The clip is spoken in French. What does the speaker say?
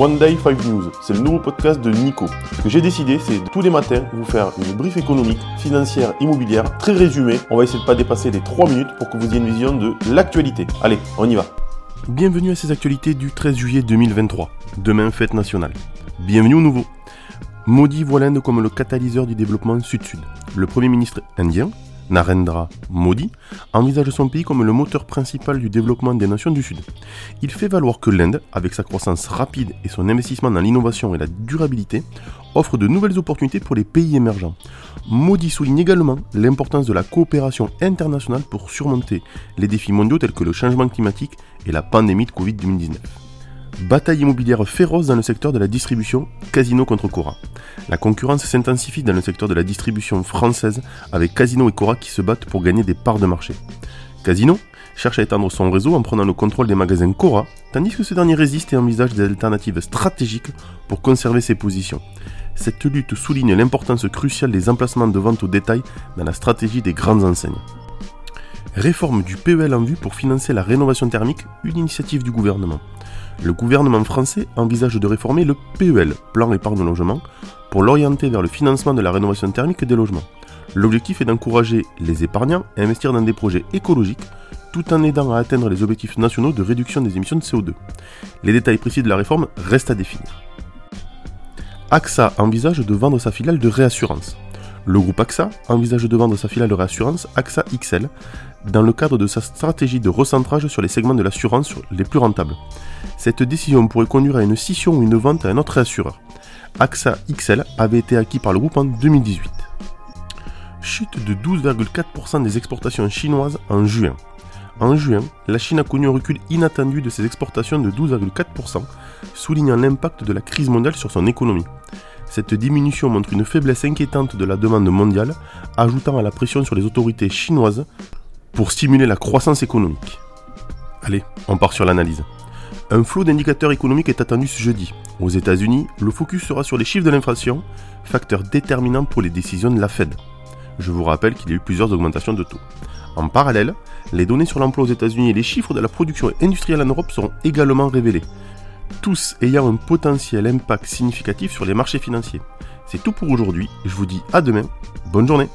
One Day 5 News, c'est le nouveau podcast de Nico. Ce que j'ai décidé, c'est tous les matins vous faire une brief économique, financière, immobilière, très résumée. On va essayer de pas dépasser les 3 minutes pour que vous ayez une vision de l'actualité. Allez, on y va. Bienvenue à ces actualités du 13 juillet 2023. Demain, fête nationale. Bienvenue au nouveau. Maudit voit l'Inde comme le catalyseur du développement sud-sud. Le Premier ministre indien, Narendra Modi, envisage son pays comme le moteur principal du développement des nations du Sud. Il fait valoir que l'Inde, avec sa croissance rapide et son investissement dans l'innovation et la durabilité, offre de nouvelles opportunités pour les pays émergents. Modi souligne également l'importance de la coopération internationale pour surmonter les défis mondiaux tels que le changement climatique et la pandémie de Covid-19. Bataille immobilière féroce dans le secteur de la distribution, Casino contre Cora. La concurrence s'intensifie dans le secteur de la distribution française avec Casino et Cora qui se battent pour gagner des parts de marché. Casino cherche à étendre son réseau en prenant le contrôle des magasins Cora, tandis que ce dernier résiste et envisage des alternatives stratégiques pour conserver ses positions. Cette lutte souligne l'importance cruciale des emplacements de vente au détail dans la stratégie des grandes enseignes. Réforme du PEL en vue pour financer la rénovation thermique, une initiative du gouvernement le gouvernement français envisage de réformer le PEL, plan épargne logement, pour l'orienter vers le financement de la rénovation thermique des logements. L'objectif est d'encourager les épargnants à investir dans des projets écologiques tout en aidant à atteindre les objectifs nationaux de réduction des émissions de CO2. Les détails précis de la réforme restent à définir. AXA envisage de vendre sa filiale de réassurance. Le groupe AXA envisage de vendre sa filiale de réassurance AXA XL dans le cadre de sa stratégie de recentrage sur les segments de l'assurance les plus rentables. Cette décision pourrait conduire à une scission ou une vente à un autre assureur. AXA XL avait été acquis par le groupe en 2018. Chute de 12,4% des exportations chinoises en juin. En juin, la Chine a connu un recul inattendu de ses exportations de 12,4%, soulignant l'impact de la crise mondiale sur son économie. Cette diminution montre une faiblesse inquiétante de la demande mondiale, ajoutant à la pression sur les autorités chinoises pour stimuler la croissance économique. Allez, on part sur l'analyse. Un flot d'indicateurs économiques est attendu ce jeudi. Aux États-Unis, le focus sera sur les chiffres de l'inflation, facteur déterminant pour les décisions de la Fed. Je vous rappelle qu'il y a eu plusieurs augmentations de taux. En parallèle, les données sur l'emploi aux États-Unis et les chiffres de la production industrielle en Europe seront également révélés, tous ayant un potentiel impact significatif sur les marchés financiers. C'est tout pour aujourd'hui, je vous dis à demain, bonne journée